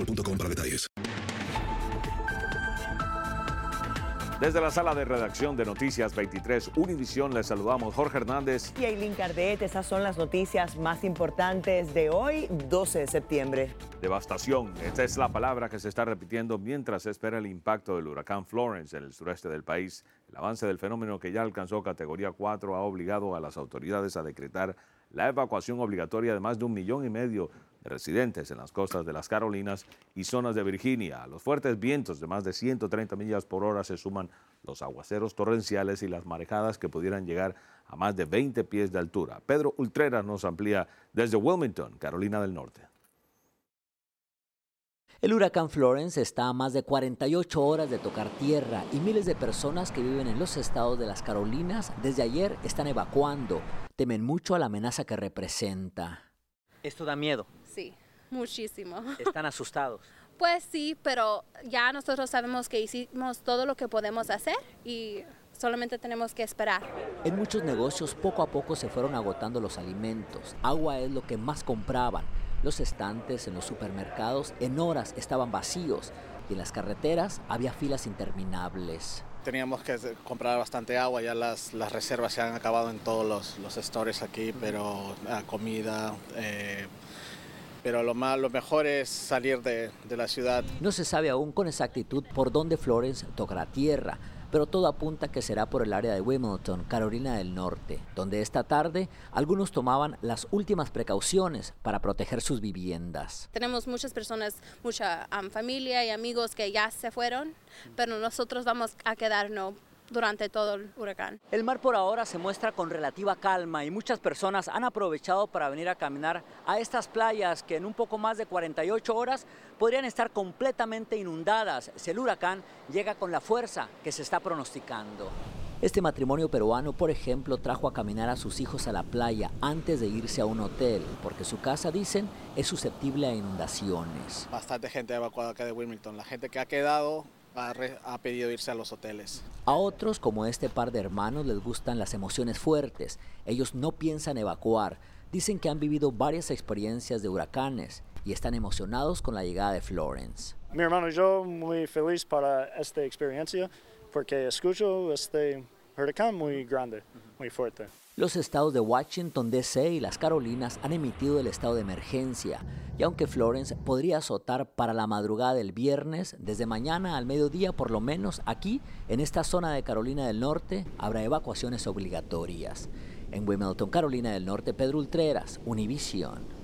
boostmobile.com para detalles. Desde la sala de redacción de Noticias 23 Univisión les saludamos Jorge Hernández. Y Aileen Cardet, esas son las noticias más importantes de hoy, 12 de septiembre. Devastación, esta es la palabra que se está repitiendo mientras se espera el impacto del huracán Florence en el sureste del país. El avance del fenómeno que ya alcanzó categoría 4 ha obligado a las autoridades a decretar la evacuación obligatoria de más de un millón y medio de residentes en las costas de las Carolinas y zonas de Virginia. A los fuertes vientos de más de 130 millas por hora se suman los aguaceros torrenciales y las marejadas que pudieran llegar a más de 20 pies de altura. Pedro Ultreras nos amplía desde Wilmington, Carolina del Norte. El huracán Florence está a más de 48 horas de tocar tierra y miles de personas que viven en los estados de las Carolinas desde ayer están evacuando. Temen mucho a la amenaza que representa. Esto da miedo. Sí, muchísimo. Están asustados. Pues sí, pero ya nosotros sabemos que hicimos todo lo que podemos hacer y solamente tenemos que esperar. En muchos negocios poco a poco se fueron agotando los alimentos. Agua es lo que más compraban. Los estantes en los supermercados en horas estaban vacíos y en las carreteras había filas interminables. Teníamos que comprar bastante agua, ya las, las reservas se han acabado en todos los, los stores aquí, pero ah, comida, eh, pero lo, más, lo mejor es salir de, de la ciudad. No se sabe aún con exactitud por dónde Florence tocará tierra, pero todo apunta que será por el área de Wilmington, Carolina del Norte, donde esta tarde algunos tomaban las últimas precauciones para proteger sus viviendas. Tenemos muchas personas, mucha familia y amigos que ya se fueron, pero nosotros vamos a quedarnos durante todo el huracán. El mar por ahora se muestra con relativa calma y muchas personas han aprovechado para venir a caminar a estas playas que en un poco más de 48 horas podrían estar completamente inundadas si el huracán llega con la fuerza que se está pronosticando. Este matrimonio peruano, por ejemplo, trajo a caminar a sus hijos a la playa antes de irse a un hotel, porque su casa, dicen, es susceptible a inundaciones. Bastante gente evacuada acá de Wilmington. La gente que ha quedado ha, ha, pedido irse a los hoteles. A otros, como este par de hermanos, les gustan las emociones fuertes. Ellos no piensan evacuar. Dicen que han vivido varias experiencias de huracanes y están emocionados con la llegada de Florence. Mi hermano y yo muy feliz para esta experiencia porque escucho este huracán muy grande, muy fuerte. Los estados de Washington, D.C. y las Carolinas han emitido el estado de emergencia y aunque Florence podría azotar para la madrugada del viernes, desde mañana al mediodía por lo menos aquí, en esta zona de Carolina del Norte, habrá evacuaciones obligatorias. En Wilmington, Carolina del Norte, Pedro Ultreras, Univision.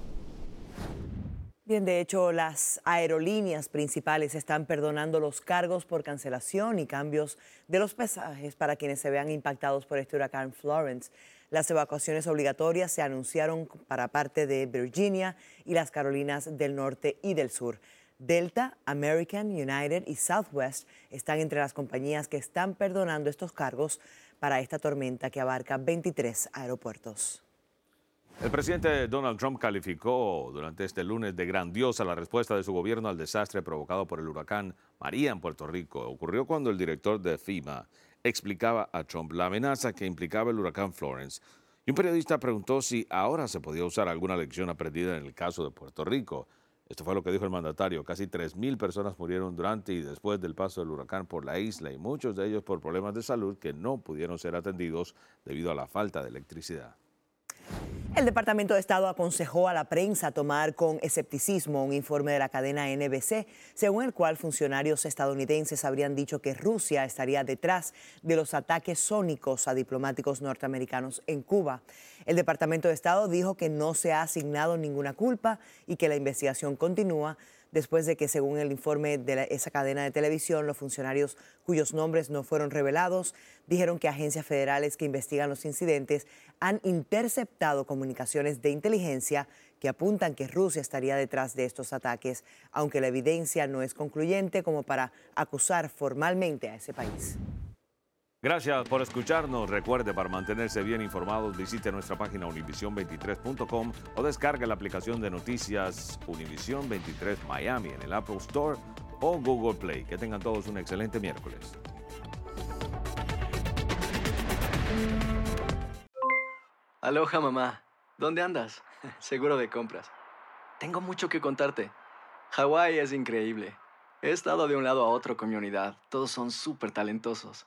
Bien, de hecho, las aerolíneas principales están perdonando los cargos por cancelación y cambios de los pasajes para quienes se vean impactados por este huracán Florence. Las evacuaciones obligatorias se anunciaron para parte de Virginia y las Carolinas del Norte y del Sur. Delta, American, United y Southwest están entre las compañías que están perdonando estos cargos para esta tormenta que abarca 23 aeropuertos. El presidente Donald Trump calificó durante este lunes de grandiosa la respuesta de su gobierno al desastre provocado por el huracán María en Puerto Rico. Ocurrió cuando el director de FEMA explicaba a Trump la amenaza que implicaba el huracán Florence. Y un periodista preguntó si ahora se podía usar alguna lección aprendida en el caso de Puerto Rico. Esto fue lo que dijo el mandatario. Casi 3.000 personas murieron durante y después del paso del huracán por la isla y muchos de ellos por problemas de salud que no pudieron ser atendidos debido a la falta de electricidad. El Departamento de Estado aconsejó a la prensa tomar con escepticismo un informe de la cadena NBC, según el cual funcionarios estadounidenses habrían dicho que Rusia estaría detrás de los ataques sónicos a diplomáticos norteamericanos en Cuba. El Departamento de Estado dijo que no se ha asignado ninguna culpa y que la investigación continúa después de que, según el informe de esa cadena de televisión, los funcionarios cuyos nombres no fueron revelados dijeron que agencias federales que investigan los incidentes han interceptado comunicaciones de inteligencia que apuntan que Rusia estaría detrás de estos ataques, aunque la evidencia no es concluyente como para acusar formalmente a ese país. Gracias por escucharnos. Recuerde, para mantenerse bien informados, visite nuestra página univision23.com o descargue la aplicación de noticias Univision 23 Miami en el Apple Store o Google Play. Que tengan todos un excelente miércoles. Aloha mamá, ¿dónde andas? Seguro de compras. Tengo mucho que contarte. Hawái es increíble. He estado de un lado a otro con mi unidad. Todos son súper talentosos.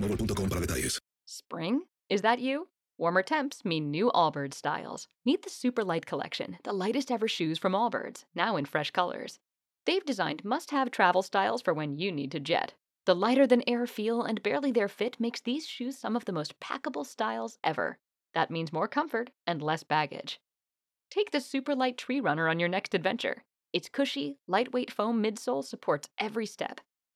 boostmobile.com para detalles. Spring? Is that you? Warmer temps mean new Allbirds styles. Meet the Super Light Collection, the lightest ever shoes from Allbirds, now in fresh colors. They've designed must have travel styles for when you need to jet. The lighter than air feel and barely there fit makes these shoes some of the most packable styles ever. That means more comfort and less baggage. Take the Super Light Tree Runner on your next adventure. Its cushy, lightweight foam midsole supports every step,